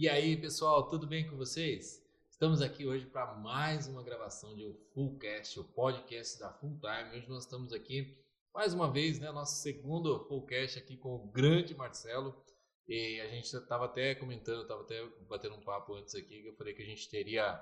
E aí, pessoal, tudo bem com vocês? Estamos aqui hoje para mais uma gravação de Fullcast, o podcast da Full Time. Hoje nós estamos aqui mais uma vez, né, nosso segundo Fullcast aqui com o grande Marcelo. E a gente estava até comentando, estava até batendo um papo antes aqui, que eu falei que a gente teria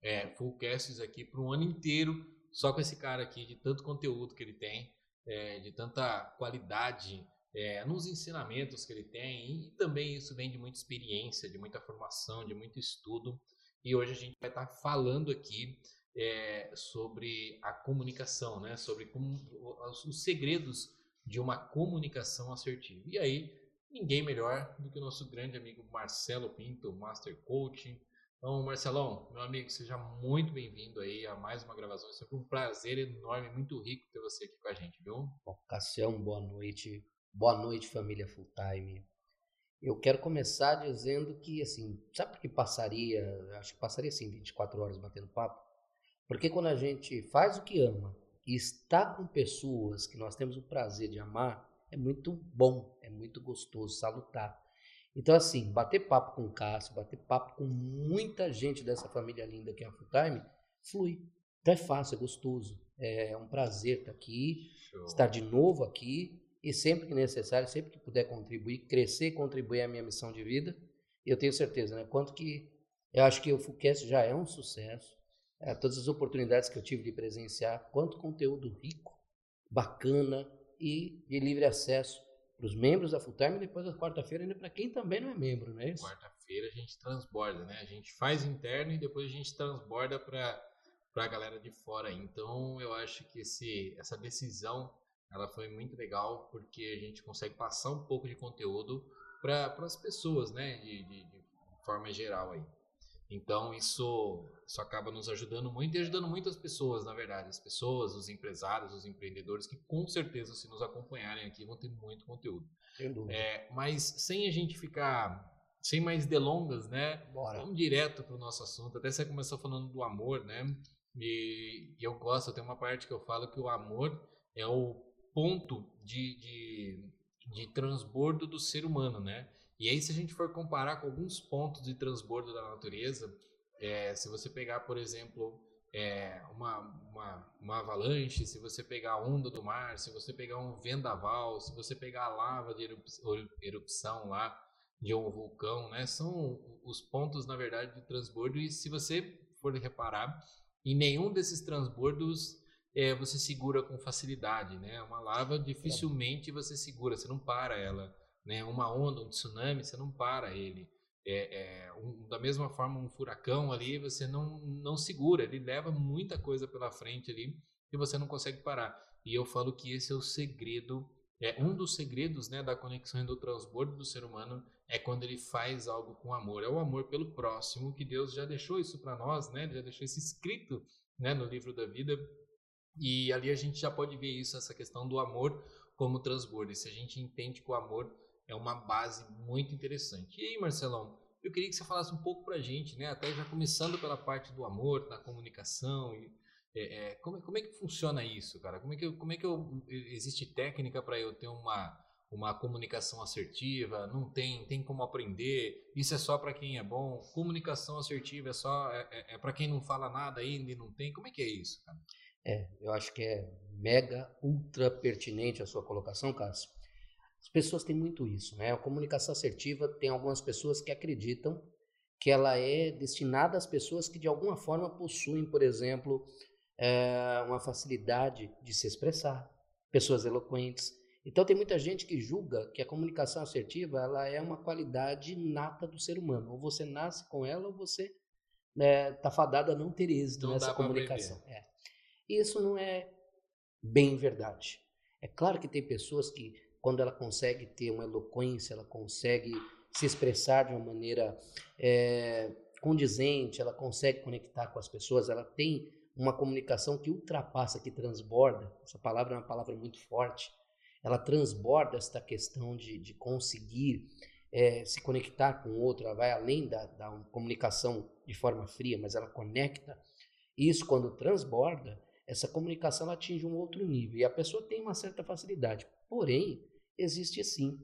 é, Fullcasts aqui para um ano inteiro, só com esse cara aqui, de tanto conteúdo que ele tem, é, de tanta qualidade é, nos ensinamentos que ele tem, e também isso vem de muita experiência, de muita formação, de muito estudo. E hoje a gente vai estar falando aqui é, sobre a comunicação, né? sobre como, os, os segredos de uma comunicação assertiva. E aí, ninguém melhor do que o nosso grande amigo Marcelo Pinto, Master Coaching. Então, Marcelão, meu amigo, seja muito bem-vindo aí a mais uma gravação. É sempre um prazer enorme, muito rico ter você aqui com a gente, viu? Bom, Cassião, boa noite. Boa noite, família Full Time. Eu quero começar dizendo que, assim, sabe por que passaria, acho que passaria assim 24 horas batendo papo? Porque quando a gente faz o que ama e está com pessoas que nós temos o prazer de amar, é muito bom, é muito gostoso, salutar. Então, assim, bater papo com o Cássio, bater papo com muita gente dessa família linda que é a Full Time, flui. Então é fácil, é gostoso. É um prazer estar aqui, Show. estar de novo aqui e sempre que necessário, sempre que puder contribuir, crescer contribuir à minha missão de vida, eu tenho certeza, né? Quanto que eu acho que o FUCast já é um sucesso, é, todas as oportunidades que eu tive de presenciar, quanto conteúdo rico, bacana e de livre acesso para os membros da Full Time e depois da quarta-feira ainda para quem também não é membro, não é isso? Quarta-feira a gente transborda, né? A gente faz interno e depois a gente transborda para para a galera de fora. Então eu acho que esse, essa decisão ela foi muito legal porque a gente consegue passar um pouco de conteúdo para as pessoas, né, de, de, de, forma geral aí. Então isso, isso acaba nos ajudando muito e ajudando muitas pessoas, na verdade, as pessoas, os empresários, os empreendedores que com certeza se nos acompanharem aqui vão ter muito conteúdo. Sem dúvida. É, mas sem a gente ficar sem mais delongas, né? Bora. Vamos direto para o nosso assunto. Até você começou falando do amor, né? E, e eu gosto, tem uma parte que eu falo que o amor é o ponto de, de, de transbordo do ser humano, né? E aí, se a gente for comparar com alguns pontos de transbordo da natureza, é, se você pegar, por exemplo, é, uma, uma, uma, avalanche, se você pegar a onda do mar, se você pegar um vendaval, se você pegar a lava de erupção lá de um vulcão, né? São os pontos, na verdade, de transbordo. E se você for reparar, em nenhum desses transbordos é, você segura com facilidade, né? Uma lava dificilmente você segura, você não para ela, né? Uma onda, um tsunami, você não para ele. É, é, um, da mesma forma, um furacão ali, você não, não segura, ele leva muita coisa pela frente ali e você não consegue parar. E eu falo que esse é o segredo, é um dos segredos né, da conexão e do transbordo do ser humano é quando ele faz algo com amor. É o amor pelo próximo, que Deus já deixou isso para nós, né? já deixou isso escrito né, no livro da vida e ali a gente já pode ver isso, essa questão do amor como transbordo. Se a gente entende que o amor é uma base muito interessante. E aí, Marcelão, eu queria que você falasse um pouco para a gente, né? Até já começando pela parte do amor, da comunicação. E, é, é, como, como, é que funciona isso, cara? Como é que, como é que eu, existe técnica para eu ter uma, uma comunicação assertiva? Não tem, tem como aprender? Isso é só para quem é bom? Comunicação assertiva é só é, é, é para quem não fala nada ainda e não tem? Como é que é isso, cara? É, eu acho que é mega, ultra pertinente a sua colocação, Cássio. As pessoas têm muito isso, né? A comunicação assertiva tem algumas pessoas que acreditam que ela é destinada às pessoas que de alguma forma possuem, por exemplo, é, uma facilidade de se expressar, pessoas eloquentes. Então tem muita gente que julga que a comunicação assertiva ela é uma qualidade nata do ser humano. Ou você nasce com ela ou você está né, tá fadado a não ter êxito não nessa comunicação. É. Isso não é bem verdade. É claro que tem pessoas que, quando ela consegue ter uma eloquência, ela consegue se expressar de uma maneira é, condizente, ela consegue conectar com as pessoas, ela tem uma comunicação que ultrapassa, que transborda. Essa palavra é uma palavra muito forte. Ela transborda esta questão de, de conseguir é, se conectar com o outro, ela vai além da, da comunicação de forma fria, mas ela conecta. Isso, quando transborda, essa comunicação atinge um outro nível e a pessoa tem uma certa facilidade. Porém, existe sim.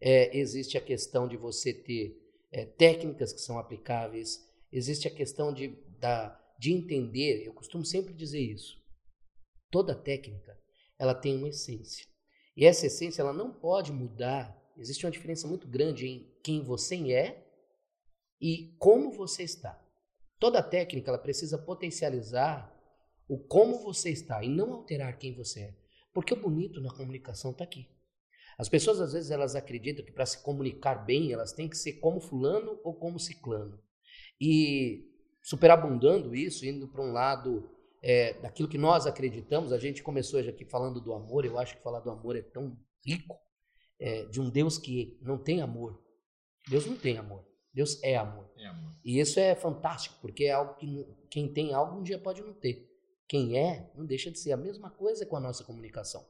É, existe a questão de você ter é, técnicas que são aplicáveis, existe a questão de, da, de entender. Eu costumo sempre dizer isso. Toda técnica ela tem uma essência. E essa essência ela não pode mudar. Existe uma diferença muito grande em quem você é e como você está. Toda técnica ela precisa potencializar o como você está e não alterar quem você é. Porque o bonito na comunicação está aqui. As pessoas às vezes elas acreditam que para se comunicar bem elas têm que ser como fulano ou como ciclano. E superabundando isso, indo para um lado é, daquilo que nós acreditamos, a gente começou hoje aqui falando do amor, eu acho que falar do amor é tão rico, é, de um Deus que não tem amor. Deus não tem amor, Deus é amor. É amor. E isso é fantástico, porque é algo que quem tem algo um dia pode não ter. Quem é, não deixa de ser a mesma coisa com a nossa comunicação.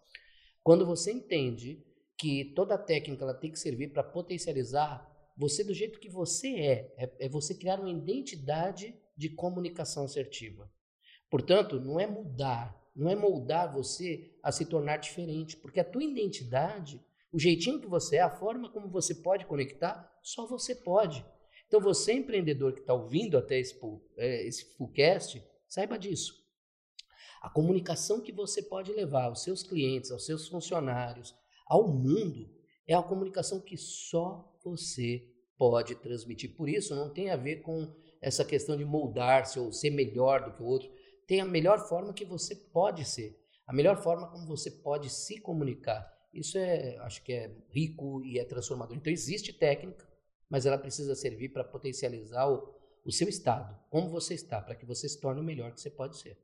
Quando você entende que toda técnica ela tem que servir para potencializar você do jeito que você é. é. É você criar uma identidade de comunicação assertiva. Portanto, não é mudar, não é moldar você a se tornar diferente, porque a tua identidade, o jeitinho que você é, a forma como você pode conectar, só você pode. Então, você empreendedor que está ouvindo até esse, é, esse fullcast, saiba disso. A comunicação que você pode levar aos seus clientes, aos seus funcionários, ao mundo, é a comunicação que só você pode transmitir. Por isso, não tem a ver com essa questão de moldar-se ou ser melhor do que o outro. Tem a melhor forma que você pode ser, a melhor forma como você pode se comunicar. Isso é, acho que é rico e é transformador. Então, existe técnica, mas ela precisa servir para potencializar o, o seu estado, como você está, para que você se torne o melhor que você pode ser.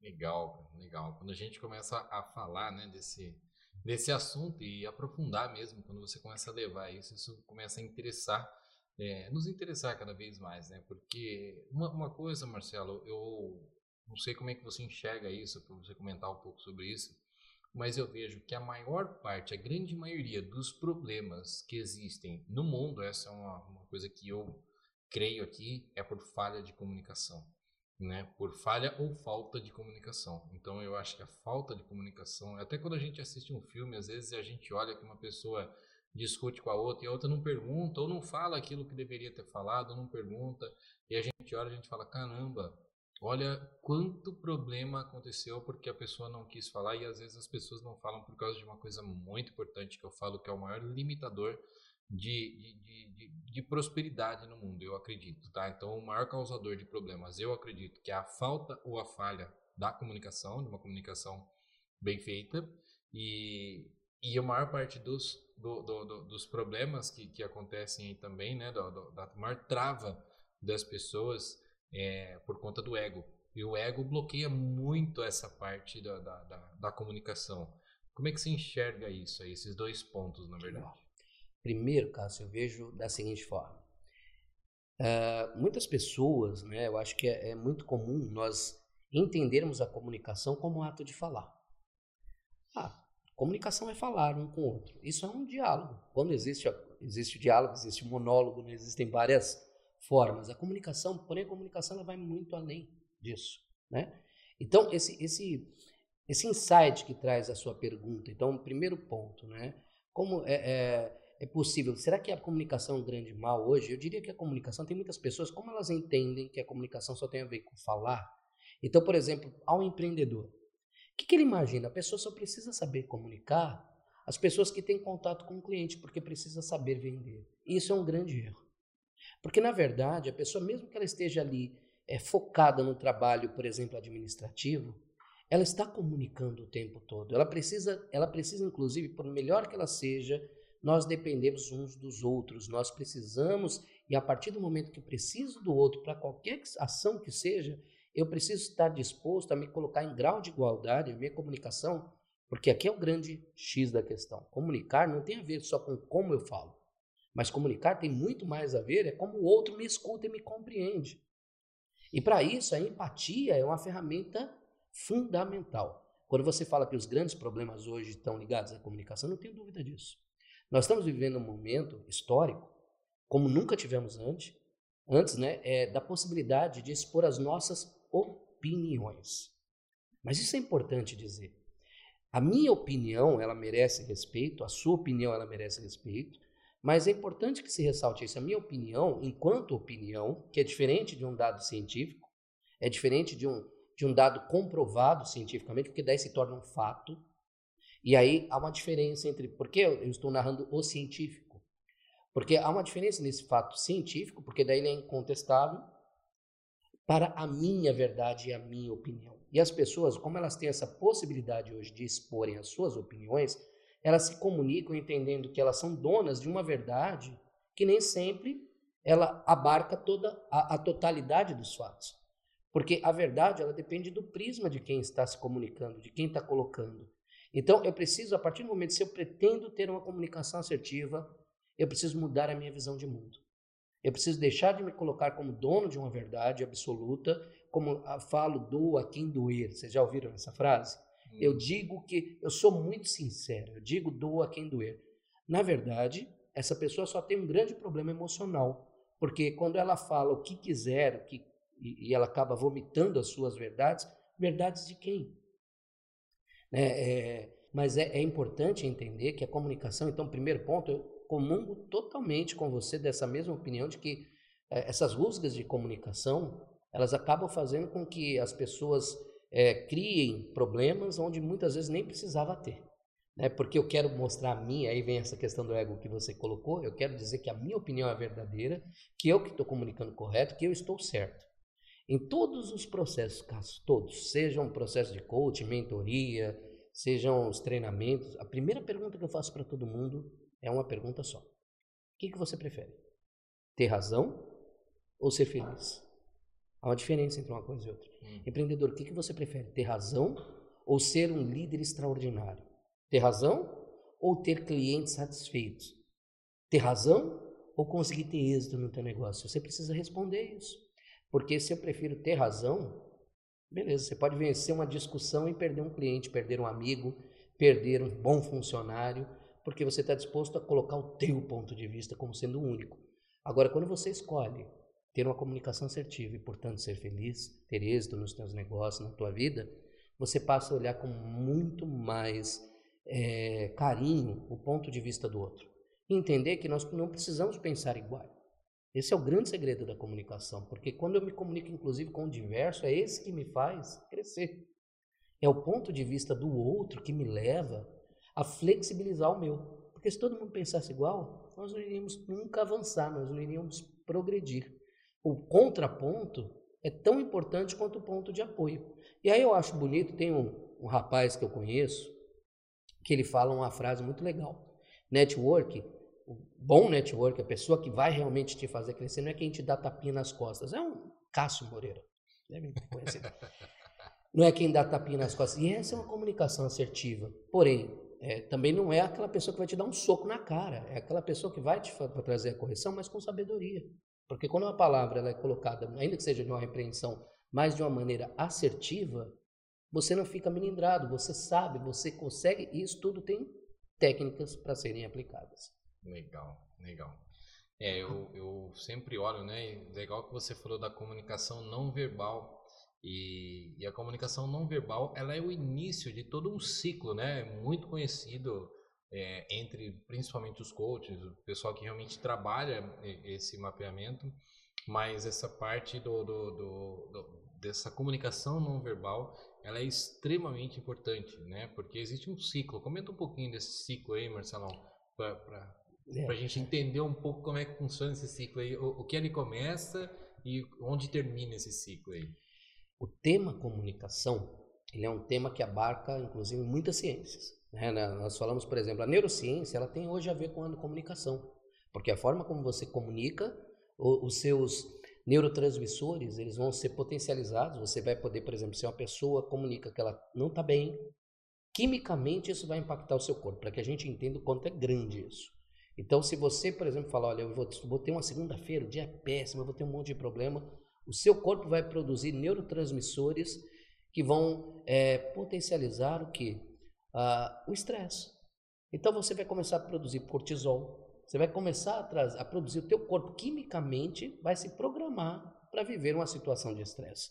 Legal, legal. Quando a gente começa a falar né, desse, desse assunto e aprofundar mesmo, quando você começa a levar isso, isso começa a interessar, é, nos interessar cada vez mais, né? Porque uma, uma coisa, Marcelo, eu não sei como é que você enxerga isso, para você comentar um pouco sobre isso, mas eu vejo que a maior parte, a grande maioria dos problemas que existem no mundo, essa é uma, uma coisa que eu creio aqui, é por falha de comunicação né, por falha ou falta de comunicação. Então eu acho que a falta de comunicação, até quando a gente assiste um filme, às vezes a gente olha que uma pessoa discute com a outra e a outra não pergunta ou não fala aquilo que deveria ter falado, não pergunta, e a gente olha a gente fala: "Caramba, olha quanto problema aconteceu porque a pessoa não quis falar" e às vezes as pessoas não falam por causa de uma coisa muito importante que eu falo que é o maior limitador de, de, de, de, prosperidade no mundo, eu acredito, tá? Então, o maior causador de problemas, eu acredito que é a falta ou a falha da comunicação, de uma comunicação bem feita, e, e a maior parte dos, do, do, do, dos problemas que, que acontecem também, né, da maior trava das pessoas é por conta do ego. E o ego bloqueia muito essa parte da, da, da, da comunicação. Como é que você enxerga isso, aí, esses dois pontos, na verdade? Primeiro, Cássio, eu vejo da seguinte forma. Uh, muitas pessoas, né, eu acho que é, é, muito comum nós entendermos a comunicação como um ato de falar. Ah, comunicação é falar um com o outro. Isso é um diálogo. Quando existe, existe diálogo, existe monólogo, né, existem várias formas. A comunicação, porém, a comunicação ela vai muito além disso. Né? Então, esse, esse, esse insight que traz a sua pergunta, então, primeiro ponto, né? Como é, é é possível. Será que a comunicação é um grande mal hoje? Eu diria que a comunicação tem muitas pessoas, como elas entendem que a comunicação só tem a ver com falar. Então, por exemplo, ao empreendedor, o que, que ele imagina? A pessoa só precisa saber comunicar as pessoas que têm contato com o cliente, porque precisa saber vender. Isso é um grande erro. Porque, na verdade, a pessoa, mesmo que ela esteja ali é, focada no trabalho, por exemplo, administrativo, ela está comunicando o tempo todo. Ela precisa, ela precisa, inclusive, por melhor que ela seja, nós dependemos uns dos outros, nós precisamos, e a partir do momento que preciso do outro para qualquer ação que seja, eu preciso estar disposto a me colocar em grau de igualdade, a minha comunicação, porque aqui é o grande X da questão. Comunicar não tem a ver só com como eu falo, mas comunicar tem muito mais a ver é como o outro me escuta e me compreende. E para isso, a empatia é uma ferramenta fundamental. Quando você fala que os grandes problemas hoje estão ligados à comunicação, não tenho dúvida disso. Nós estamos vivendo um momento histórico, como nunca tivemos antes, antes né, é, da possibilidade de expor as nossas opiniões. Mas isso é importante dizer. A minha opinião, ela merece respeito, a sua opinião, ela merece respeito, Mas é importante que se ressalte isso. A minha opinião, enquanto opinião, que é diferente de um dado científico, é diferente de um, de um dado comprovado cientificamente, porque daí se torna um fato. E aí há uma diferença entre. Por que eu estou narrando o científico? Porque há uma diferença nesse fato científico, porque daí ele é incontestável, para a minha verdade e a minha opinião. E as pessoas, como elas têm essa possibilidade hoje de exporem as suas opiniões, elas se comunicam entendendo que elas são donas de uma verdade que nem sempre ela abarca toda a, a totalidade dos fatos. Porque a verdade, ela depende do prisma de quem está se comunicando, de quem está colocando. Então, eu preciso, a partir do momento, se eu pretendo ter uma comunicação assertiva, eu preciso mudar a minha visão de mundo. Eu preciso deixar de me colocar como dono de uma verdade absoluta, como falo, doa quem doer. Vocês já ouviram essa frase? Eu hum. digo que eu sou muito sincero, eu digo doa quem doer. Na verdade, essa pessoa só tem um grande problema emocional, porque quando ela fala o que quiser, o que, e, e ela acaba vomitando as suas verdades, verdades de quem? É, é, mas é, é, importante entender que a comunicação, então, primeiro ponto, eu comungo totalmente com você dessa mesma opinião de que é, essas rusgas de comunicação, elas acabam fazendo com que as pessoas é, criem problemas onde muitas vezes nem precisava ter. Né? Porque eu quero mostrar a minha, aí vem essa questão do ego que você colocou, eu quero dizer que a minha opinião é verdadeira, que eu que estou comunicando correto, que eu estou certo. Em todos os processos, casos, todos, sejam processos de coaching, mentoria, sejam os treinamentos, a primeira pergunta que eu faço para todo mundo é uma pergunta só. O que, que você prefere? Ter razão ou ser feliz? Há uma diferença entre uma coisa e outra. Hum. Empreendedor, o que, que você prefere? Ter razão ou ser um líder extraordinário? Ter razão ou ter clientes satisfeitos? Ter razão ou conseguir ter êxito no teu negócio? Você precisa responder isso. Porque se eu prefiro ter razão, beleza, você pode vencer uma discussão e perder um cliente, perder um amigo, perder um bom funcionário, porque você está disposto a colocar o teu ponto de vista como sendo o único. Agora, quando você escolhe ter uma comunicação assertiva e, portanto, ser feliz, ter êxito nos teus negócios, na tua vida, você passa a olhar com muito mais é, carinho o ponto de vista do outro. E entender que nós não precisamos pensar igual. Esse é o grande segredo da comunicação, porque quando eu me comunico, inclusive, com o diverso, é esse que me faz crescer. É o ponto de vista do outro que me leva a flexibilizar o meu. Porque se todo mundo pensasse igual, nós não iríamos nunca avançar, nós não iríamos progredir o contraponto é tão importante quanto o ponto de apoio. E aí eu acho bonito, tem um, um rapaz que eu conheço, que ele fala uma frase muito legal. Network, o bom network, a pessoa que vai realmente te fazer crescer, não é quem te dá tapinha nas costas, é um Cássio Moreira. Deve conhecer. não é quem dá tapinha nas costas. E essa é uma comunicação assertiva. Porém, é, também não é aquela pessoa que vai te dar um soco na cara. É aquela pessoa que vai te trazer a correção, mas com sabedoria. Porque quando uma palavra é colocada, ainda que seja de uma repreensão, mas de uma maneira assertiva, você não fica melindrado, você sabe, você consegue, e isso tudo tem técnicas para serem aplicadas. Legal, legal. É, eu, eu sempre olho, né? Legal que você falou da comunicação não verbal. E, e, a comunicação não verbal, ela é o início de todo um ciclo, né? Muito conhecido é, entre principalmente os coaches, o pessoal que realmente trabalha esse mapeamento, mas essa parte do, do, do, do dessa comunicação não verbal, ela é extremamente importante, né? Porque existe um ciclo. Comenta um pouquinho desse ciclo aí, Marcelão, para é. a gente entender um pouco como é que funciona esse ciclo aí, o, o que ele começa e onde termina esse ciclo aí. O tema comunicação, ele é um tema que abarca, inclusive, muitas ciências. Né? Nós falamos, por exemplo, a neurociência ela tem hoje a ver com a comunicação, porque a forma como você comunica, os seus neurotransmissores eles vão ser potencializados. Você vai poder, por exemplo, se uma pessoa comunica que ela não está bem, quimicamente isso vai impactar o seu corpo, para que a gente entenda o quanto é grande isso. Então, se você, por exemplo, falar, olha, eu vou, vou ter uma segunda-feira, o dia é péssimo, eu vou ter um monte de problema, o seu corpo vai produzir neurotransmissores que vão é, potencializar o que? uh, o estresse. Então você vai começar a produzir cortisol, você vai começar a, a produzir o teu corpo quimicamente, vai se programar para viver uma situação de estresse.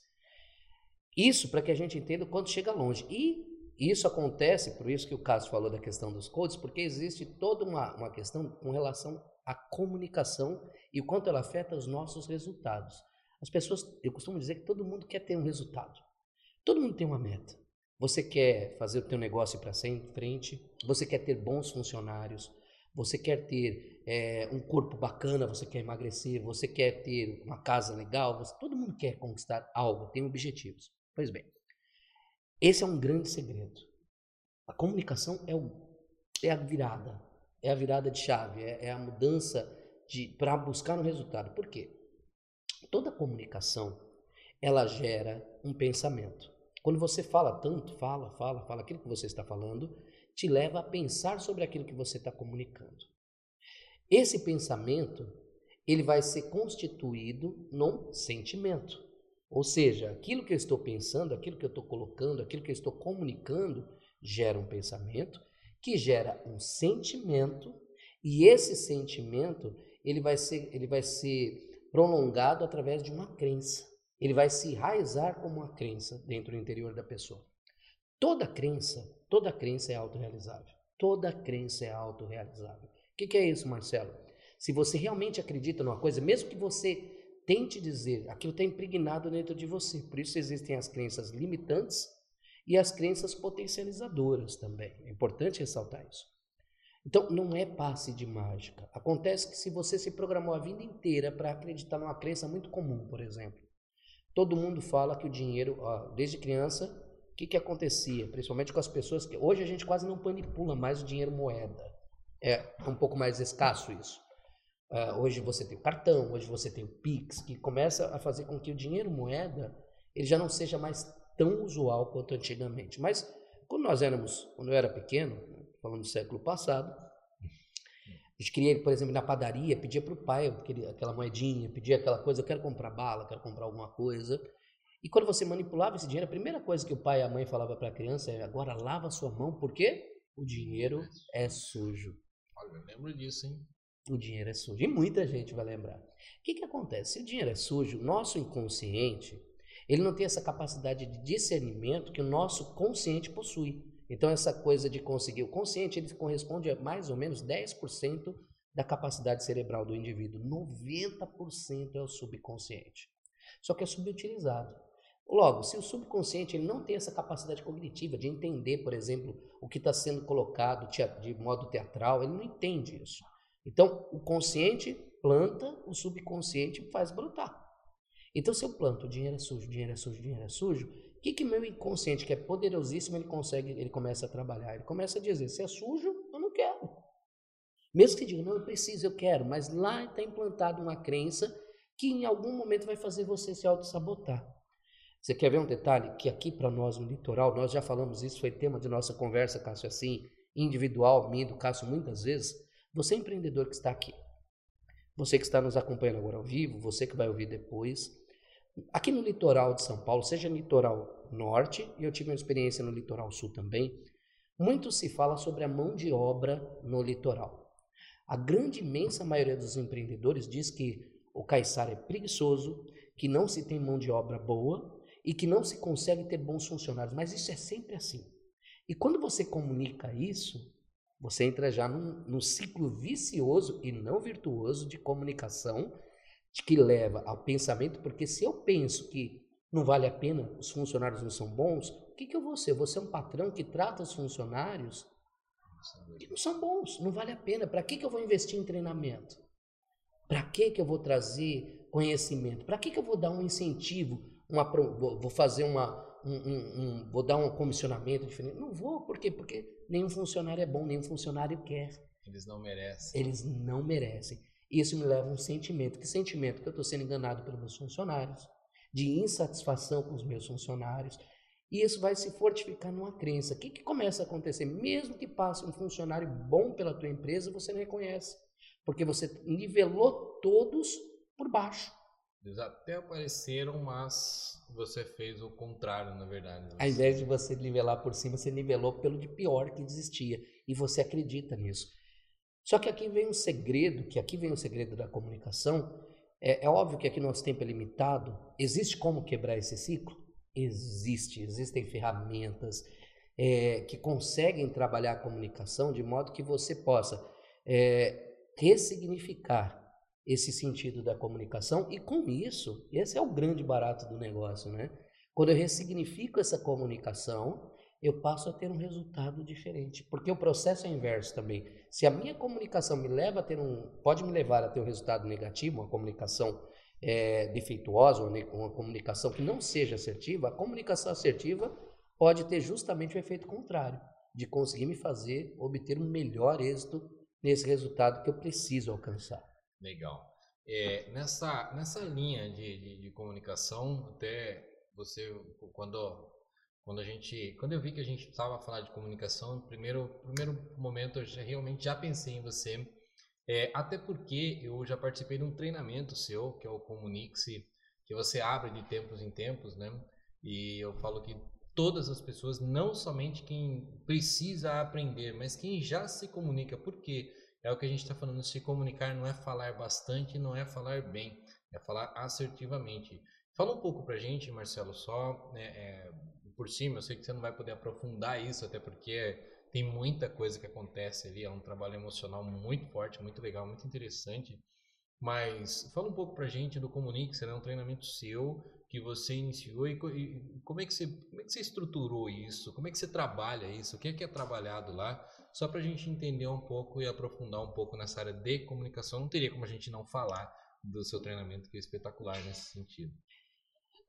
Isso para que a gente entenda quando chega longe. E isso acontece, por isso que o Cássio falou da questão dos codes, porque existe toda uma, uma questão com relação A comunicação e o quanto ela afeta os nossos resultados. As pessoas, eu costumo dizer que todo mundo quer ter um resultado. Todo mundo tem uma meta. Você quer fazer o teu negócio para frente, você quer ter bons funcionários, você quer ter é, um corpo bacana, você quer emagrecer, você quer ter uma casa legal, você, todo mundo quer conquistar algo, tem objetivos. Pois bem, esse é um grande segredo. A comunicação é, o, é a virada, é a virada de chave, é, é a mudança para buscar um resultado. Por quê? Toda comunicação ela gera um pensamento. Quando você fala tanto, fala, fala, fala, aquilo que você está falando te leva a pensar sobre aquilo que você está comunicando. Esse pensamento ele vai ser constituído num sentimento. Ou seja, aquilo que eu estou pensando, aquilo que eu estou colocando, aquilo que eu estou comunicando, gera um pensamento, que gera um sentimento, e esse sentimento ele vai ser, ele vai ser prolongado através de uma crença. Ele vai se enraizar como uma crença dentro do interior da pessoa. Toda crença, toda crença é autorrealizável. Toda crença é autorrealizável. O que, que é isso, Marcelo? Se você realmente acredita numa coisa, mesmo que você tente dizer, aquilo está impregnado dentro de você. Por isso existem as crenças limitantes e as crenças potencializadoras também. É importante ressaltar isso. Então, não é passe de mágica. Acontece que se você se programou a vida inteira para acreditar numa crença muito comum, por exemplo, Todo mundo fala que o dinheiro, ó, desde criança, o que, que acontecia? Principalmente com as pessoas que. Hoje a gente quase não manipula mais o dinheiro moeda. É um pouco mais escasso isso. Uh, hoje você tem o cartão, hoje você tem o Pix, que começa a fazer com que o dinheiro moeda ele já não seja mais tão usual quanto antigamente. Mas quando nós éramos, quando eu era pequeno, falando do século passado, a gente queria, por exemplo, na padaria, pedia para o pai aquela moedinha, pedia aquela coisa, eu quero comprar bala, quero comprar alguma coisa. E quando você manipulava esse dinheiro, a primeira coisa que o pai e a mãe falavam para a criança é: agora lava sua mão, porque o dinheiro é sujo. Olha, eu lembro disso, hein? O dinheiro é sujo. E muita gente vai lembrar. O que, que acontece? Se o dinheiro é sujo, nosso inconsciente, ele não tem essa capacidade de discernimento que o nosso consciente possui. Então, essa coisa de conseguir o consciente, ele corresponde a mais ou menos 10% da capacidade cerebral do indivíduo. 90% é o subconsciente. Só que é subutilizado. Logo, se o subconsciente ele não tem essa capacidade cognitiva de entender, por exemplo, o que está sendo colocado de modo teatral, ele não entende isso. Então, o consciente planta, o subconsciente faz brotar. Então, se eu planto, o dinheiro é sujo, o dinheiro é sujo, o dinheiro é sujo, que que meu inconsciente, que é poderosíssimo, ele consegue, ele começa a trabalhar? Ele começa a dizer, se é sujo, eu não quero. Mesmo que diga, não, eu preciso, eu quero, mas lá está implantado uma crença que em algum momento vai fazer você se auto-sabotar. Você quer ver um detalhe? Que aqui para nós no litoral, nós já falamos isso, foi tema de nossa conversa, Cássio, assim, individual, minha do Cássio, muitas vezes. Você empreendedor que está aqui, você que está nos acompanhando agora ao vivo, você que vai ouvir depois, Aqui no litoral de São Paulo, seja litoral norte, e eu tive uma experiência no litoral sul também, muito se fala sobre a mão de obra no litoral. A grande imensa maioria dos empreendedores diz que o caiçara é preguiçoso, que não se tem mão de obra boa e que não se consegue ter bons funcionários, mas isso é sempre assim. E quando você comunica isso, você entra já num, num ciclo vicioso e não virtuoso de comunicação que leva ao pensamento, porque se eu penso que não vale a pena, os funcionários não são bons, o que, que eu vou ser? Vou ser um patrão que trata os funcionários que não são bons, não vale a pena. Para que, que eu vou investir em treinamento? Para que, que eu vou trazer conhecimento? Para que, que eu vou dar um incentivo? Uma, vou fazer uma. Um, um, um, vou dar um comissionamento diferente? Não vou, por quê? Porque nenhum funcionário é bom, nenhum funcionário quer. Eles não merecem. Eles não merecem. Isso me leva a um sentimento. Que sentimento? Que eu estou sendo enganado pelos meus funcionários, de insatisfação com os meus funcionários. E isso vai se fortificar numa crença. O que, que começa a acontecer? Mesmo que passe um funcionário bom pela tua empresa, você não reconhece. Porque você nivelou todos por baixo. Eles até apareceram, mas você fez o contrário, na verdade. Você... Ao invés de você nivelar por cima, você nivelou pelo de pior que existia. E você acredita nisso. Só que aqui vem um segredo, que aqui vem o um segredo da comunicação. É, é, óbvio que aqui nosso tempo é limitado. Existe como quebrar esse ciclo? Existe. Existem ferramentas é, que conseguem trabalhar a comunicação de modo que você possa é, ressignificar esse sentido da comunicação e com isso, esse é o grande barato do negócio, né? Quando eu ressignifico essa comunicação, eu passo a ter um resultado diferente, porque o processo é inverso também. Se a minha comunicação me leva a ter um, pode me levar a ter um resultado negativo, uma comunicação é, defeituosa, uma comunicação que não seja assertiva, a comunicação assertiva pode ter justamente o efeito contrário, de conseguir me fazer obter um melhor êxito nesse resultado que eu preciso alcançar. Legal. É, nessa, nessa linha de, de, de, comunicação, até você, quando, quando a gente, quando eu vi que a gente precisava falar de comunicação, primeiro, primeiro momento eu já, realmente já pensei em você, é, até porque eu já participei de um treinamento seu, que é o Comunique-se, que você abre de tempos em tempos, né? E eu falo que todas as pessoas, não somente quem precisa aprender, mas quem já se comunica, porque é o que a gente está falando, se comunicar não é falar bastante, não é falar bem, é falar assertivamente. Fala um pouco pra gente, Marcelo, só né, é, por cima, eu sei que você não vai poder aprofundar isso, até porque tem muita coisa que acontece ali, é um trabalho emocional muito forte, muito legal, muito interessante. Mas fala um pouco pra gente do Comunique, é um treinamento seu que você iniciou e, e, como, é que você, como é que você estruturou isso? Como é que você trabalha isso? O que é que é trabalhado lá? Só para a gente entender um pouco e aprofundar um pouco nessa área de comunicação, não teria como a gente não falar do seu treinamento, que é espetacular nesse sentido.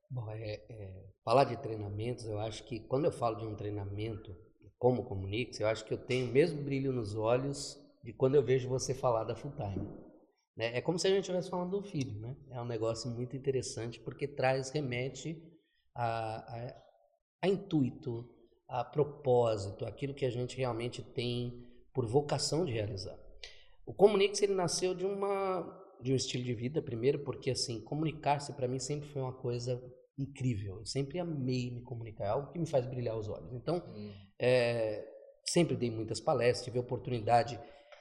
Bom, é, é, falar de treinamentos, eu acho que quando eu falo de um treinamento, como comunique eu acho que eu tenho o mesmo brilho nos olhos de quando eu vejo você falar da full time. Né? É como se a gente estivesse falando do filho, né? É um negócio muito interessante porque traz, remete a, a, a intuito, a propósito, aquilo que a gente realmente tem por vocação de realizar. O Comunix ele nasceu de uma de um estilo de vida primeiro porque assim comunicar-se para mim sempre foi uma coisa incrível. Eu sempre amei me comunicar, é algo que me faz brilhar os olhos. Então hum. é, sempre dei muitas palestras, tive a oportunidade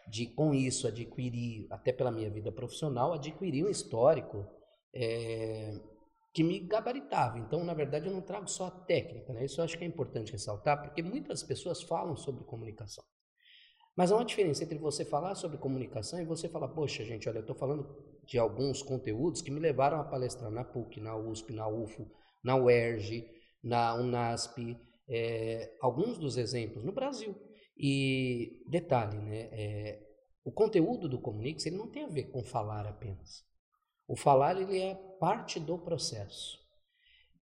de com isso adquirir até pela minha vida profissional adquirir um histórico é, que me gabaritava. Então, na verdade, eu não trago só a técnica, né? Isso eu acho que é importante ressaltar, porque muitas pessoas falam sobre comunicação. Mas há uma diferença entre você falar sobre comunicação e você falar, poxa, gente, olha, eu estou falando de alguns conteúdos que me levaram a palestrar na PUC, na USP, na UFO, na UERJ, na UNASP, é, alguns dos exemplos no Brasil. E detalhe, né? É, o conteúdo do Comunix ele não tem a ver com falar apenas. O falar ele é parte do processo.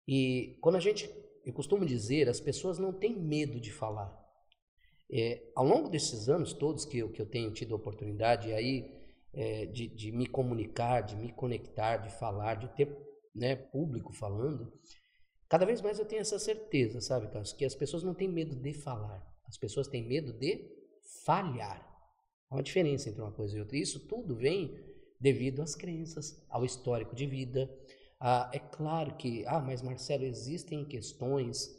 E quando a gente, eu costumo dizer, as pessoas não têm medo de falar. É, ao longo desses anos todos que eu, que eu tenho tido a oportunidade aí é, de, de me comunicar, de me conectar, de falar, de ter né, público falando, cada vez mais eu tenho essa certeza, sabe, Carlos, que as pessoas não têm medo de falar, as pessoas têm medo de falhar. Há uma diferença entre uma coisa e outra. Isso tudo vem devido às crenças, ao histórico de vida. Ah, é claro que, ah, mas Marcelo, existem questões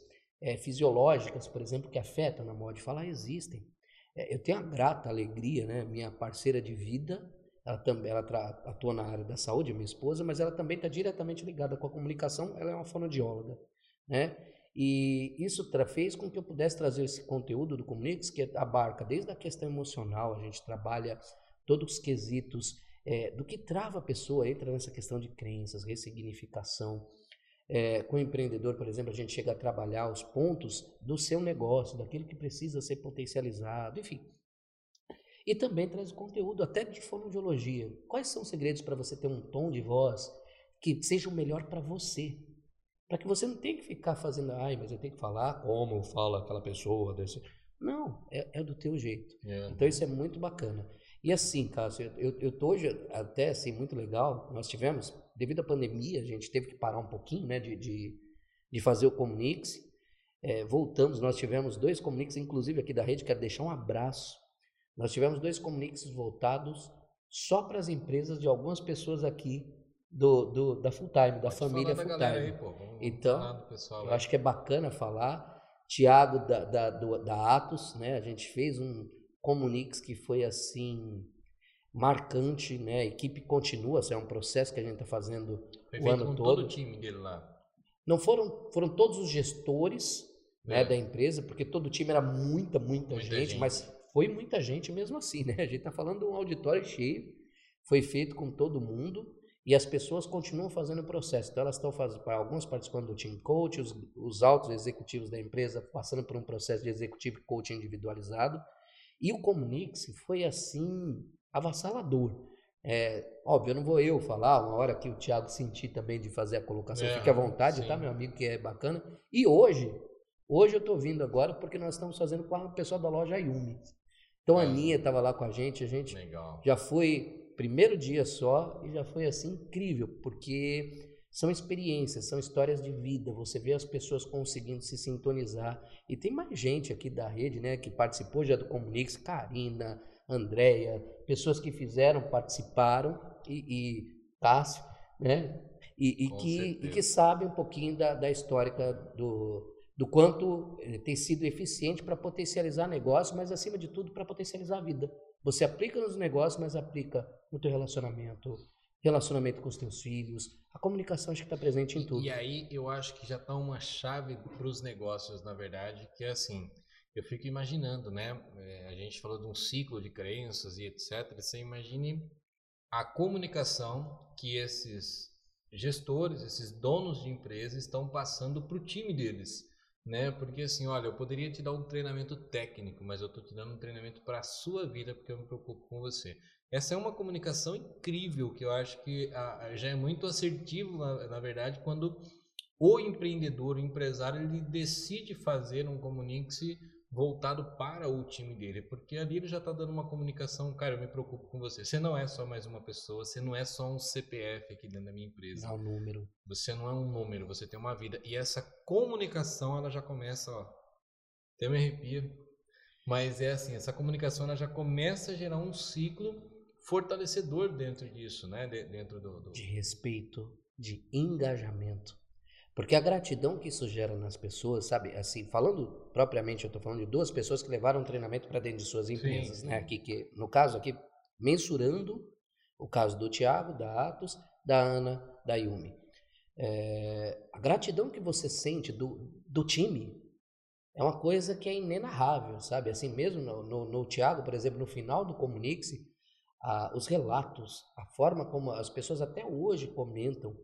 é, fisiológicas, por exemplo, que afetam na moda de falar, existem. É, eu tenho a grata alegria, né? Minha parceira de vida, ela também ela atua na área da saúde, minha esposa, mas ela também está diretamente ligada com a comunicação, ela é uma fonoaudióloga, né? E isso fez com que eu pudesse trazer esse conteúdo do Comunix, que abarca desde a questão emocional, a gente trabalha todos os quesitos é, do que trava a pessoa, entra nessa questão de crenças, ressignificação. É, com o empreendedor, por exemplo, a gente chega a trabalhar os pontos do seu negócio, daquilo que precisa ser potencializado, enfim. E também traz conteúdo até de fonoaudiologia. Quais são os segredos para você ter um tom de voz que seja o melhor para você? Para que você não tenha que ficar fazendo, ai, mas eu tenho que falar como fala aquela pessoa. Desse... Não, é, é do teu jeito. É. Então isso é muito bacana. E assim, Cássio, eu, eu tô hoje até assim, muito legal. Nós tivemos, devido à pandemia, a gente teve que parar um pouquinho, né, de, de, de fazer o Comunix. É, voltamos, nós tivemos dois Comunix, inclusive aqui da rede, quero deixar um abraço. Nós tivemos dois Comunix voltados só para as empresas de algumas pessoas aqui do, do da Full Time, da Pode família Full Time. Aí, então, eu acho que é bacana falar. Tiago da, da, da Atos, né? A gente fez um, Comunix que foi assim marcante, né? A equipe continua, assim, é um processo que a gente está fazendo foi o ano todo. todo o time dele lá. Não foram, foram todos os gestores é. né, da empresa, porque todo o time era muita, muita, muita gente, gente, mas foi muita gente mesmo assim, né? A gente está falando de um auditório cheio, foi feito com todo mundo e as pessoas continuam fazendo o processo. Então, elas estão fazendo, alguns participando do team coach, os, os altos executivos da empresa passando por um processo de executivo coach individualizado. E o Comunix foi assim, avassalador. É, óbvio, não vou eu falar, uma hora que o Thiago sentir também de fazer a colocação, é, fique à vontade, tá, sim. tá, meu amigo, que é bacana. E hoje, hoje eu estou vindo agora porque nós estamos fazendo com a pessoa da loja Yumi. Então é. a Aninha estava lá com a gente, a gente Legal. já foi primeiro dia só e já foi assim incrível, porque são experiências, são histórias de vida. Você vê as pessoas conseguindo se sintonizar. E tem mais gente aqui da rede, né, que participou já do Comunix, Karina, Andréia, pessoas que fizeram, participaram, e, e Tássio, né? E, e que, e que sabem um pouquinho da, da histórica do, do quanto eh, tem sido eficiente para potencializar negócio, mas acima de tudo para potencializar a vida. Você aplica nos negócios, mas aplica no teu relacionamento, relacionamento com os teus filhos. A comunicação acho que está presente em tudo. E aí eu acho que já está uma chave para os negócios, na verdade, que é assim, eu fico imaginando, né? É, a gente falou de um ciclo de crenças e etc. Você imagine a comunicação que esses gestores, esses donos de empresas estão passando para o time deles né? Porque assim, olha, eu poderia te dar um treinamento técnico, mas eu estou te dando um treinamento para a sua vida porque eu me preocupo com você. Essa é uma comunicação incrível que eu acho que a, já é muito assertivo, na, na verdade, quando o empreendedor, o empresário, ele decide fazer um comunique-se voltado para o time dele, porque ali ele já está dando uma comunicação, cara, eu me preocupo com você. Você não é só mais uma pessoa, você não é só um CPF aqui dentro da minha empresa. Não é um número. Você não é um número, você tem uma vida. E essa comunicação, ela já começa, ó, até me arrepia, mas é assim, essa comunicação ela já começa a gerar um ciclo fortalecedor dentro disso, né? dentro do, do... De respeito, de engajamento. Porque a gratidão que isso gera nas pessoas, sabe? Assim, falando propriamente, eu estou falando de duas pessoas que levaram treinamento para dentro de suas empresas, sim, né? Aqui, que, no caso aqui, mensurando o caso do Tiago, da Atos, da Ana, da Yumi. É, a gratidão que você sente do, do time é uma coisa que é inenarrável, sabe? Assim mesmo no, no, no Tiago, por exemplo, no final do Comunique-se, os relatos, a forma como as pessoas até hoje comentam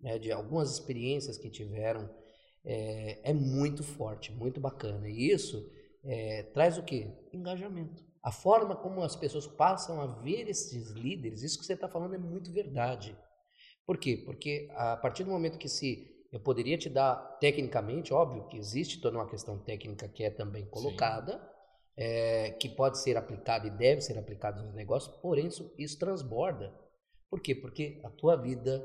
né, de algumas experiências que tiveram, é, é, muito forte, muito bacana. E isso é, traz o que? Engajamento. A forma como as pessoas passam a ver esses líderes, isso que você está falando é muito verdade. Por quê? Porque a partir do momento que se eu poderia te dar tecnicamente, óbvio que existe toda uma questão técnica que é também colocada, é, que pode ser aplicada e deve ser aplicada nos negócios, porém isso, isso transborda. Por quê? Porque a tua vida,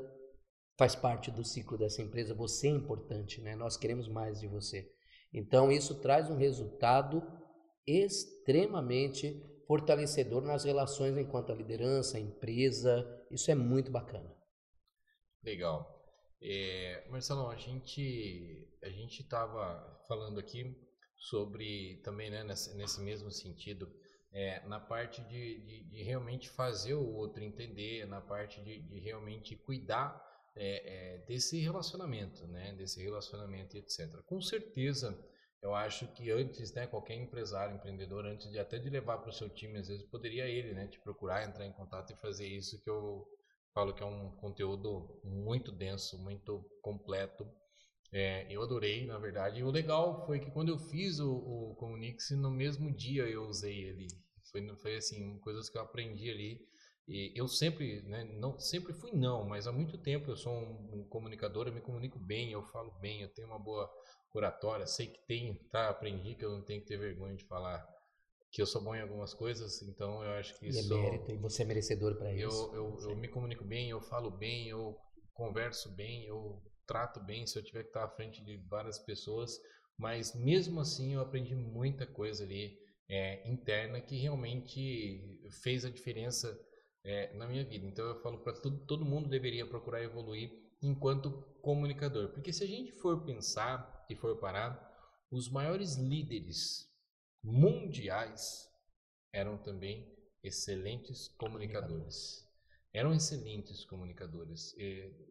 faz parte do ciclo dessa empresa, você é importante, né? Nós queremos mais de você. Então isso traz um resultado extremamente fortalecedor nas relações enquanto a liderança, a empresa. Isso é muito bacana. Legal. É, Marcelo, a gente a gente estava falando aqui sobre também né, nesse, nesse mesmo sentido é, na parte de, de, de, realmente fazer o outro entender, na parte de, de realmente cuidar é, é, desse relacionamento, né? Desse relacionamento, etc. Com certeza, eu acho que antes, né? Qualquer empresário, empreendedor, antes de até de levar para o seu time, às vezes poderia ele, né? Te procurar, entrar em contato e fazer isso que eu falo que é um conteúdo muito denso, muito completo. É, eu adorei, na verdade. E o legal foi que quando eu fiz o, o Comunix, no mesmo dia eu usei ele. Foi, foi assim, coisas que eu aprendi ali e eu sempre, né, não, sempre fui não, mas há muito tempo eu sou um, um, comunicador, eu me comunico bem, eu falo bem, eu tenho uma boa oratória, sei que tenho, tá? Aprendi que eu não tenho que ter vergonha de falar que eu sou bom em algumas coisas, então eu acho que isso... E é mérito, e você é merecedor para isso. Eu, eu, eu me comunico bem, eu falo bem, eu converso bem, eu trato bem se eu tiver que estar à frente de várias pessoas, mas mesmo assim eu aprendi muita coisa ali é, interna que realmente fez a diferença é, na minha vida. Então eu falo para todo, todo mundo deveria procurar evoluir enquanto comunicador, porque se a gente for pensar e for parar, os maiores líderes mundiais eram também excelentes comunicadores. Eram excelentes comunicadores.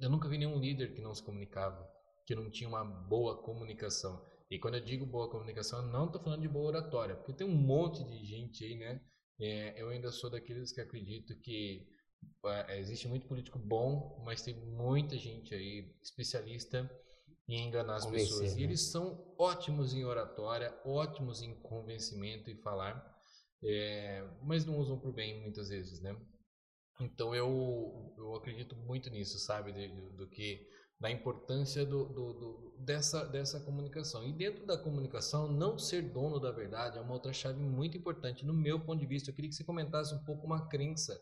Eu nunca vi nenhum líder que não se comunicava. que não tinha uma boa comunicação. E quando eu digo boa comunicação, eu não estou falando de boa oratória, porque tem um monte de gente aí, né? É, eu ainda sou daqueles que acredito que é, existe muito político bom, mas tem muita gente aí especialista em enganar as Convencer, pessoas. Né? E eles são ótimos em oratória, ótimos em convencimento e falar, é, mas não usam por bem muitas vezes, né? Então eu, eu acredito muito nisso, sabe? Do, do que da importância do, do, do, dessa, dessa comunicação. E dentro da comunicação, não ser dono da verdade é uma outra chave muito importante. No meu ponto de vista, eu queria que você comentasse um pouco uma crença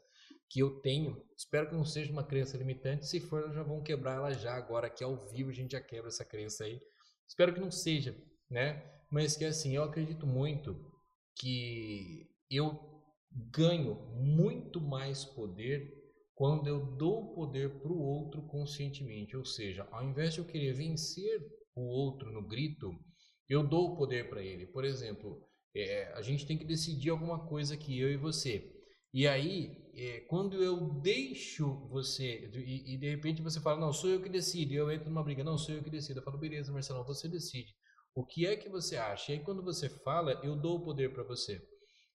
que eu tenho. Espero que não seja uma crença limitante. Se for, já vão quebrar ela já agora, aqui ao vivo a gente já quebra essa crença aí. Espero que não seja, né? Mas que assim, eu acredito muito que eu ganho muito mais poder quando eu dou poder para o outro conscientemente. Ou seja, ao invés de eu querer vencer o outro no grito, eu dou o poder para ele. Por exemplo, é, a gente tem que decidir alguma coisa aqui, eu e você. E aí, é, quando eu deixo você, e, e, de repente você fala, não, sou eu que decido, e eu entro numa briga, não, sou eu que decido. Eu falo, beleza, Marcelo, você decide. O que é que você acha? E aí, quando você fala, eu dou o poder para você.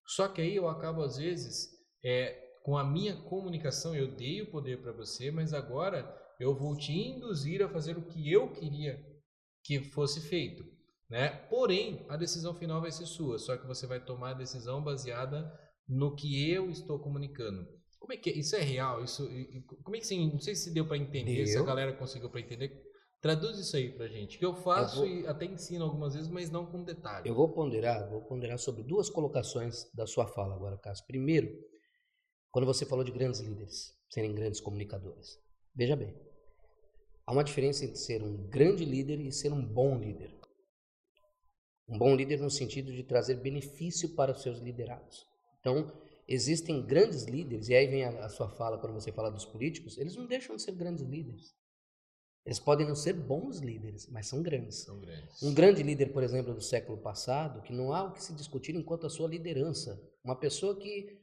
Só que aí eu acabo, às vezes, é, com a minha comunicação, eu dei o poder para você, mas agora eu vou te induzir a fazer o que eu queria que fosse feito. Né? Porém, a decisão final vai ser sua, só que você vai tomar a decisão baseada no que eu estou comunicando. Como é que é? Isso é real? Isso, como é que assim, não sei se deu para entender, se a galera conseguiu para entender. Traduz isso aí pra gente, que eu faço eu vou... e até ensino algumas vezes, mas não com detalhe. Eu vou ponderar, vou ponderar sobre duas colocações da sua fala agora, Cássio. Primeiro, quando você falou de grandes líderes serem grandes comunicadores. Veja bem, há uma diferença entre ser um grande líder e ser um bom líder. Um bom líder no sentido de trazer benefício para os seus liderados. Então, existem grandes líderes, e aí vem a, a sua fala quando você fala dos políticos, eles não deixam de ser grandes líderes. Eles podem não ser bons líderes, mas são grandes. São grandes. Um grande líder, por exemplo, do século passado, que não há o que se discutir enquanto a sua liderança. Uma pessoa que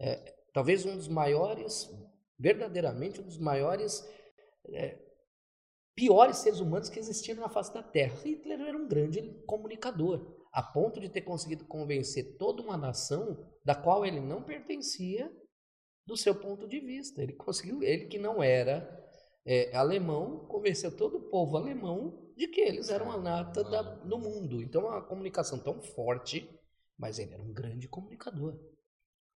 é, talvez um dos maiores, verdadeiramente um dos maiores, é, piores seres humanos que existiram na face da Terra. Hitler era um grande comunicador, a ponto de ter conseguido convencer toda uma nação da qual ele não pertencia do seu ponto de vista. Ele conseguiu, ele que não era é, alemão, convenceu todo o povo alemão de que eles eram a nata da, do mundo. Então, uma comunicação tão forte, mas ele era um grande comunicador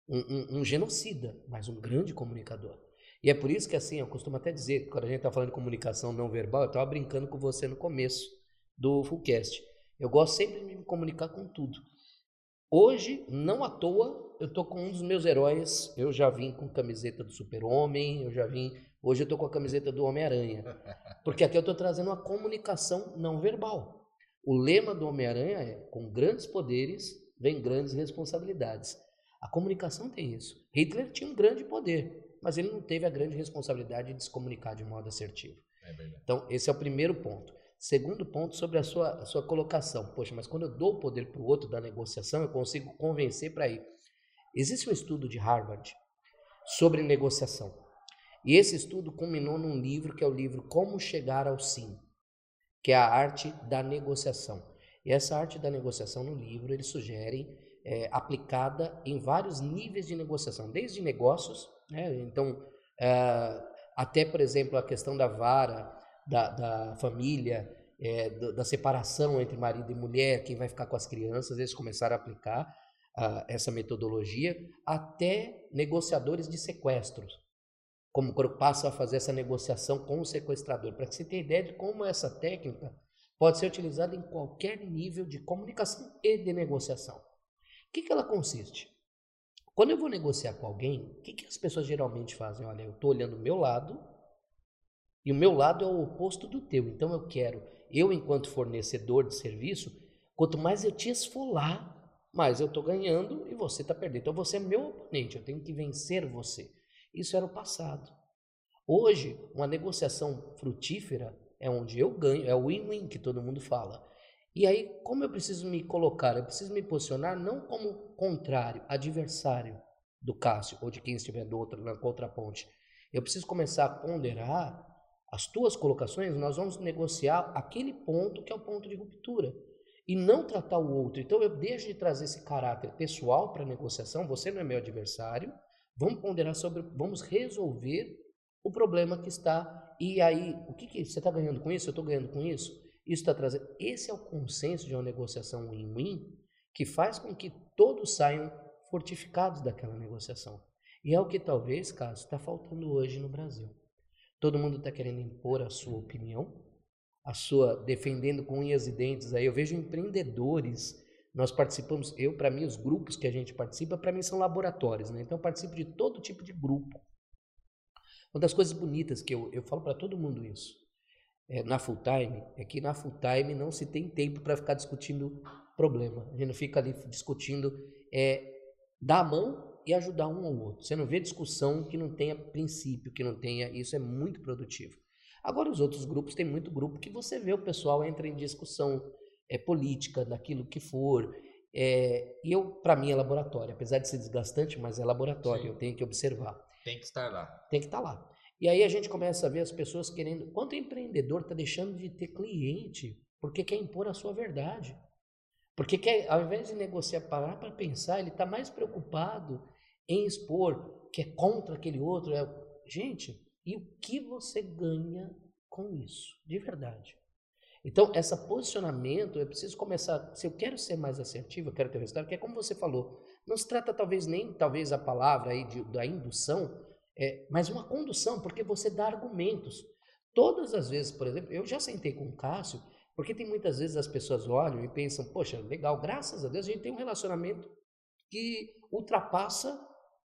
um, um, um, genocida, mas um grande comunicador. E é por isso que, assim, eu costumo até dizer, quando a gente está falando de comunicação não verbal, eu estava brincando com você no começo do Fullcast. Eu gosto sempre de me comunicar com tudo. Hoje, não à toa, eu estou com um dos meus heróis. Eu já vim com camiseta do Super-Homem, eu já vim. Hoje eu estou com a camiseta do Homem-Aranha. Porque aqui eu estou trazendo uma comunicação não verbal. O lema do Homem-Aranha é: com grandes poderes vem grandes responsabilidades. A comunicação tem isso. Hitler tinha um grande poder, mas ele não teve a grande responsabilidade de se comunicar de modo assertivo. É então, esse é o primeiro ponto. Segundo ponto, sobre a sua, a sua colocação. Poxa, mas quando eu dou o poder para o outro da negociação, eu consigo convencer para ir. Existe um estudo de Harvard sobre negociação. E esse estudo culminou num livro que é o livro Como Chegar ao Sim, que é a arte da negociação. E essa arte da negociação no livro, ele sugere é, aplicada em vários níveis de negociação, desde negócios, né? então, é, até, por exemplo, a questão da vara, da, da família, é, da separação entre marido e mulher, quem vai ficar com as crianças, eles começaram a aplicar uh, essa metodologia, até negociadores de sequestros, como quando passam a fazer essa negociação com o sequestrador, para que você tenha ideia de como essa técnica pode ser utilizada em qualquer nível de comunicação e de negociação que, que ela consiste? Quando eu vou negociar com alguém, o que, que as pessoas geralmente fazem? Olha, eu estou olhando o meu lado e o meu lado é o oposto do teu. Então eu quero, eu enquanto fornecedor de serviço, quanto mais eu te esfolar, mais eu estou ganhando e você está perdendo. Então você é meu oponente, eu tenho que vencer você. Isso era o passado. Hoje, uma negociação frutífera é onde eu ganho, é o win-win que todo mundo fala. E aí, como eu preciso me colocar? Eu preciso me posicionar não como contrário, adversário do Cássio ou de quem estiver do outro, na contraponte. Eu preciso começar a ponderar as tuas colocações, nós vamos negociar aquele ponto que é o ponto de ruptura e não tratar o outro. Então eu deixo de trazer esse caráter pessoal para a negociação, você não é meu adversário, vamos ponderar sobre, vamos resolver o problema que está. E aí, o que, que você está ganhando com isso? Eu estou ganhando com isso? Isso está trazendo. Esse é o consenso de uma negociação win-win que faz com que todos saiam fortificados daquela negociação. E é o que talvez, caso, está faltando hoje no Brasil. Todo mundo está querendo impor a sua opinião, a sua defendendo com unhas e dentes. Aí eu vejo empreendedores. Nós participamos, eu para mim os grupos que a gente participa, para mim são laboratórios, né? Então eu participo de todo tipo de grupo. Uma das coisas bonitas que eu, eu falo para todo mundo isso, é, na full time, é que na full time não se tem tempo para ficar discutindo problema. A gente não fica ali discutindo, é dar a mão e ajudar um ao outro. Você não vê discussão que não tenha princípio, que não tenha. Isso é muito produtivo. Agora, os outros grupos, tem muito grupo que você vê o pessoal entra em discussão é, política, daquilo que for. É, e eu, para mim, é laboratório. Apesar de ser desgastante, mas é laboratório. Sim. Eu tenho que observar. Tem que estar lá. Tem que estar lá. E aí a gente começa a ver as pessoas querendo. Quanto empreendedor está deixando de ter cliente porque quer impor a sua verdade? Porque quer, ao invés de negociar, parar para pensar, ele está mais preocupado em expor que é contra aquele outro. É... Gente, e o que você ganha com isso, de verdade? Então, esse posicionamento, eu preciso começar. Se eu quero ser mais assertivo, eu quero ter resultado, que é como você falou, não se trata talvez nem talvez a palavra aí de, da indução, é, mas uma condução, porque você dá argumentos. Todas as vezes, por exemplo, eu já sentei com o Cássio, porque tem muitas vezes as pessoas olham e pensam, poxa, legal, graças a Deus a gente tem um relacionamento que ultrapassa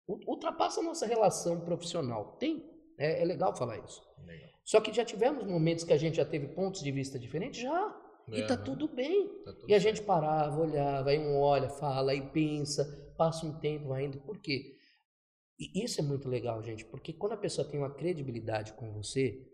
ultrapassa a nossa relação profissional. Tem, é, é legal falar isso. Legal. Só que já tivemos momentos que a gente já teve pontos de vista diferentes, já. É, e tá né? tudo bem. Tá tudo e a certo. gente parava, olhava, aí um olha, fala, e pensa, passa um tempo, vai indo. Por quê? E isso é muito legal, gente, porque quando a pessoa tem uma credibilidade com você,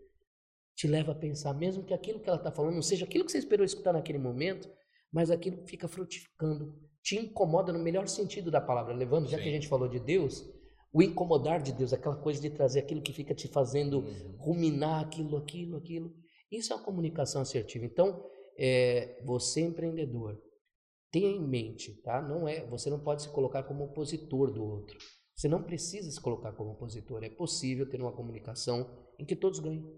te leva a pensar, mesmo que aquilo que ela está falando não seja aquilo que você esperou escutar naquele momento, mas aquilo fica frutificando, te incomoda no melhor sentido da palavra, levando, já Sim. que a gente falou de Deus, o incomodar de Deus, aquela coisa de trazer aquilo que fica te fazendo uhum. ruminar aquilo, aquilo, aquilo. Isso é uma comunicação assertiva. Então, é, você empreendedor, tenha em mente, tá? Não é, você não pode se colocar como opositor do outro. Você não precisa se colocar como opositor. É possível ter uma comunicação em que todos ganhem.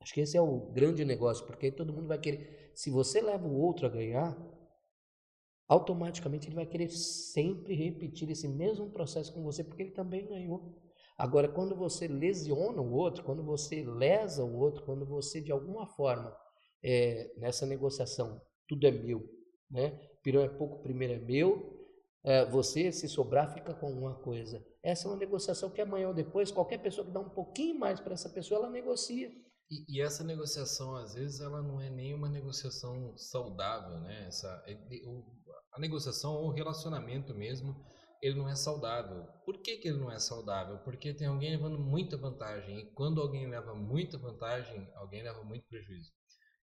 Acho que esse é o grande negócio, porque todo mundo vai querer. Se você leva o outro a ganhar, automaticamente ele vai querer sempre repetir esse mesmo processo com você, porque ele também ganhou. Agora, quando você lesiona o outro, quando você lesa o outro, quando você de alguma forma é, nessa negociação, tudo é meu, né? Pirão é pouco, primeiro é meu. É, você, se sobrar, fica com alguma coisa. Essa é uma negociação que amanhã ou depois, qualquer pessoa que dá um pouquinho mais para essa pessoa, ela negocia. E, e, essa negociação, às vezes, ela não é nem uma negociação saudável, né? Essa, o, a negociação ou o relacionamento mesmo, ele não é saudável. Por que, que ele não é saudável? Porque tem alguém levando muita vantagem. E quando alguém leva muita vantagem, alguém leva muito prejuízo.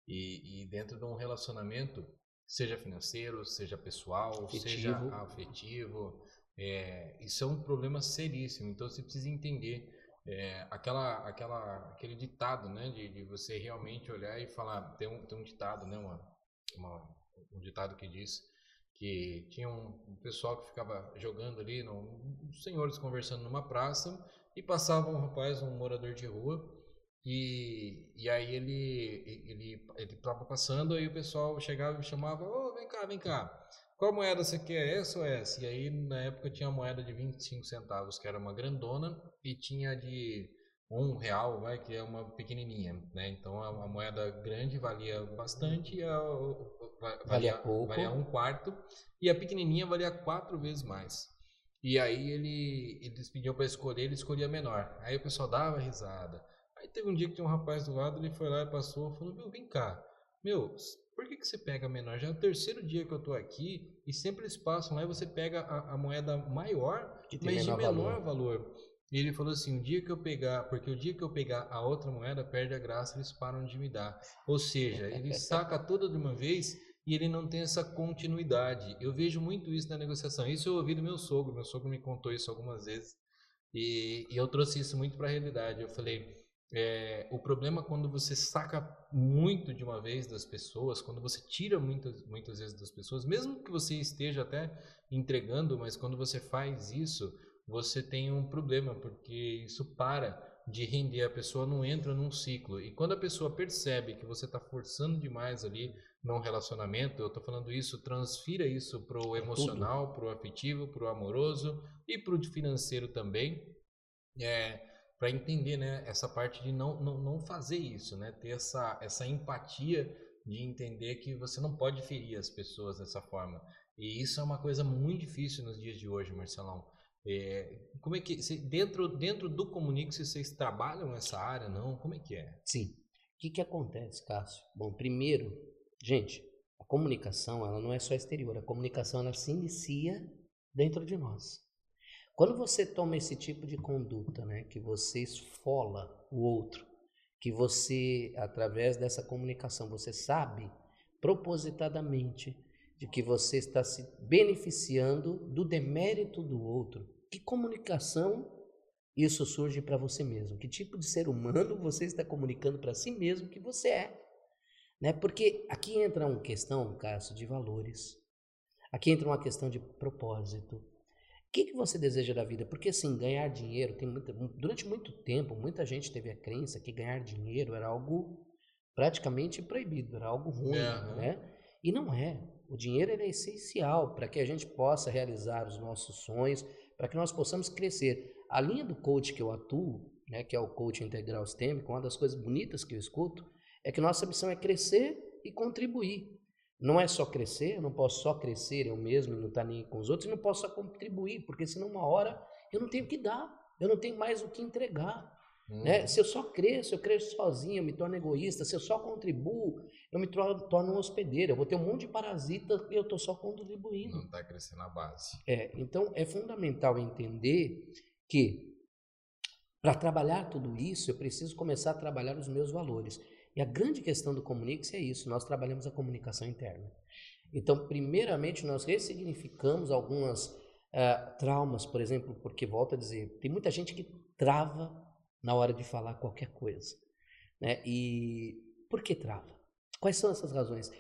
E, e dentro de um relacionamento, seja financeiro, seja pessoal, afetivo. seja afetivo, é, isso é um problema seríssimo. Então você precisa entender é, aquela, aquela, aquele ditado, né, de, de, você realmente olhar e falar. Tem um, tem um ditado, né, uma, uma um ditado que diz que tinha um, pessoal que ficava jogando ali, no, senhores conversando numa praça, e passava um rapaz, um morador de rua, e, e aí ele ele ele estava passando, aí o pessoal chegava e chamava, ô, oh, vem cá, vem cá, qual moeda você quer, essa ou essa? E aí na época tinha a moeda de 25 centavos, que era uma grandona, e tinha de um real, vai, que é uma pequenininha, né? Então a, a moeda grande valia bastante e a, valia, pouco. valia um quarto e a pequenininha valia quatro vezes mais. E aí ele eles pediam para escolher, ele escolhia menor. Aí o pessoal dava risada. Aí teve um dia que tinha um rapaz do lado, ele foi lá e passou, falou: "Meu, vem cá. Meu, por que, que você pega menor? Já é o terceiro dia que eu tô aqui e sempre eles passam lá e você pega a, a moeda maior, mas de menor valor. valor. E ele falou assim: o dia que eu pegar, porque o dia que eu pegar a outra moeda, perde a graça, eles param de me dar. Ou seja, ele saca toda de uma vez e ele não tem essa continuidade. Eu vejo muito isso na negociação. Isso eu ouvi do meu sogro, meu sogro me contou isso algumas vezes. E, e eu trouxe isso muito para a realidade. Eu falei: É, o problema é quando você saca muito de uma vez das pessoas, quando você tira muitas, muitas vezes das pessoas, mesmo que você esteja até entregando, mas quando você faz isso, você tem um problema, porque isso para de render, a pessoa não entra num ciclo. E quando a pessoa percebe que você está forçando demais ali num relacionamento, eu estou falando isso, transfira isso para o emocional, para o afetivo, para o amoroso e para o financeiro também. É, para entender né, essa parte de não, não, não fazer isso, né? ter essa, essa empatia de entender que você não pode ferir as pessoas dessa forma. E isso é uma coisa muito difícil nos dias de hoje, Marcelão. É, como é que dentro dentro do Comunix vocês trabalham essa área não? Como é que é? Sim. O que que acontece, Cássio? Bom, primeiro, gente, a comunicação ela não é só exterior. A comunicação ela se inicia dentro de nós. Quando você toma esse tipo de conduta, né, que você esfola o outro, que você, através dessa comunicação, você sabe propositadamente de que você está se beneficiando do demérito do outro. Que comunicação isso surge para você mesmo? Que tipo de ser humano você está comunicando para si mesmo que você é? Né? Porque aqui entra uma questão, Cássio, de valores. Aqui entra uma questão de propósito que, que você deseja da vida? Porque assim, ganhar dinheiro, tem muita, durante muito tempo, muita gente teve a crença que ganhar dinheiro era algo praticamente proibido, era algo ruim, é, né? E não é. O dinheiro é essencial para que a gente possa realizar os nossos sonhos, para que nós possamos crescer. A linha do coach que eu atuo, né, que é o coach integral sistêmico, uma das coisas bonitas que eu escuto, é que nossa missão é crescer e contribuir. Não é só crescer, eu não posso só crescer eu mesmo e não estar tá nem com os outros, e não posso só contribuir, porque senão uma hora eu não tenho o que dar, eu não tenho mais o que entregar. Hum. Né? Se eu só cresço, eu cresço sozinho, eu me torno egoísta. Se eu só contribuo, eu me torno um hospedeiro. Eu vou ter um monte de parasita e eu estou só contribuindo. Não está crescendo a base. É, então é fundamental entender que para trabalhar tudo isso, eu preciso começar a trabalhar os meus valores. E a grande questão do Comunix é isso, nós trabalhamos a comunicação interna. Então, primeiramente, nós ressignificamos algumas uh, traumas, por exemplo, porque, volto a dizer, tem muita gente que trava na hora de falar qualquer coisa. Né? E por que trava? Quais são essas razões?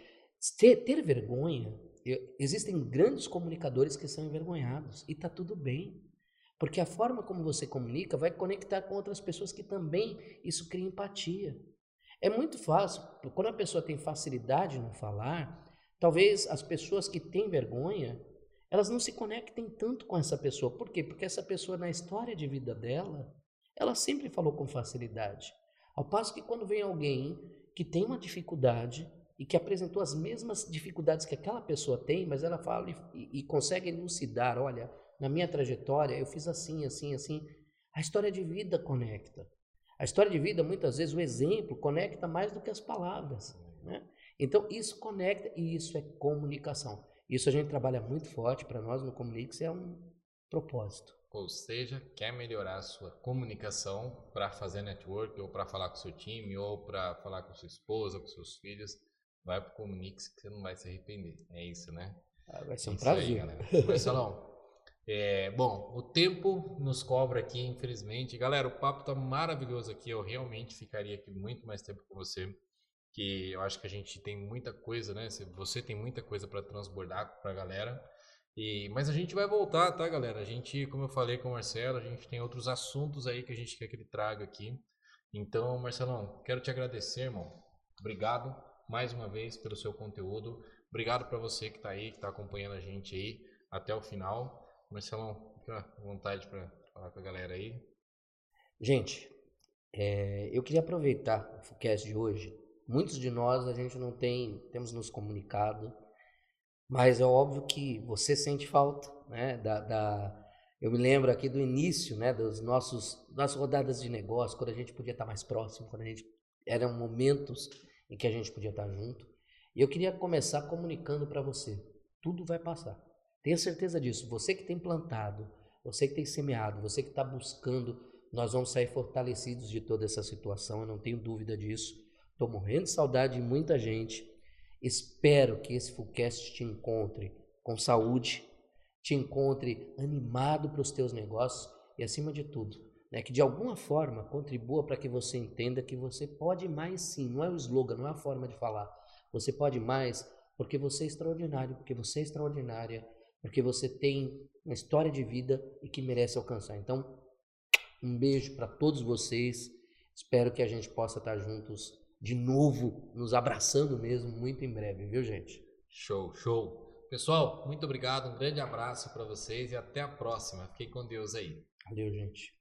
Ter, ter vergonha, eu, existem grandes comunicadores que são envergonhados, e está tudo bem. Porque a forma como você comunica vai conectar com outras pessoas que também isso cria empatia. É muito fácil, quando a pessoa tem facilidade no falar, talvez as pessoas que têm vergonha, elas não se conectem tanto com essa pessoa. Por quê? Porque essa pessoa, na história de vida dela, ela sempre falou com facilidade. Ao passo que quando vem alguém que tem uma dificuldade e que apresentou as mesmas dificuldades que aquela pessoa tem, mas ela fala e, e consegue elucidar, olha, na minha trajetória eu fiz assim, assim, assim. A história de vida conecta. A história de vida, muitas vezes, o exemplo conecta mais do que as palavras. Né? Então, isso conecta e isso é comunicação. Isso a gente trabalha muito forte para nós no Comunix, é um propósito. Ou seja, quer melhorar a sua comunicação para fazer network, ou para falar com seu time, ou para falar com sua esposa, com seus filhos, vai para o Comunix que você não vai se arrepender. É isso, né? Ah, vai ser um prazer. Aí, Marcelão, é, bom, o tempo nos cobra aqui, infelizmente. Galera, o papo tá maravilhoso aqui. Eu realmente ficaria aqui muito mais tempo com você. Que eu acho que a gente tem muita coisa, né? Você tem muita coisa para transbordar para a galera. E, mas a gente vai voltar, tá, galera? A gente, como eu falei com o Marcelo, a gente tem outros assuntos aí que a gente quer que ele traga aqui. Então, Marcelão, quero te agradecer, irmão. Obrigado mais uma vez pelo seu conteúdo. Obrigado para você que está aí, que está acompanhando a gente aí até o final. Marcelão, fica à vontade para falar com a galera aí. Gente, é, eu queria aproveitar o FUCAST de hoje. Muitos de nós a gente não tem, temos nos comunicado, mas é óbvio que você sente falta, né? Da, da, eu me lembro aqui do início, né? Dos nossos, das rodadas de negócio, quando a gente podia estar mais próximo, quando a gente eram momentos em que a gente podia estar junto. E eu queria começar comunicando para você: tudo vai passar. Tenha certeza disso. Você que tem plantado, você que tem semeado, você que está buscando, nós vamos sair fortalecidos de toda essa situação, eu não tenho dúvida disso. Estou morrendo de saudade de muita gente. Espero que esse Fullcast te encontre com saúde, te encontre animado para os teus negócios e, acima de tudo, né, que de alguma forma contribua para que você entenda que você pode mais sim, não é o slogan, não é a forma de falar. Você pode mais porque você é extraordinário, porque você é extraordinária, porque você tem uma história de vida e que merece alcançar. Então, um beijo para todos vocês. Espero que a gente possa estar juntos de novo, nos abraçando mesmo, muito em breve, viu, gente? Show, show. Pessoal, muito obrigado, um grande abraço para vocês e até a próxima. Fiquem com Deus aí. Valeu, gente.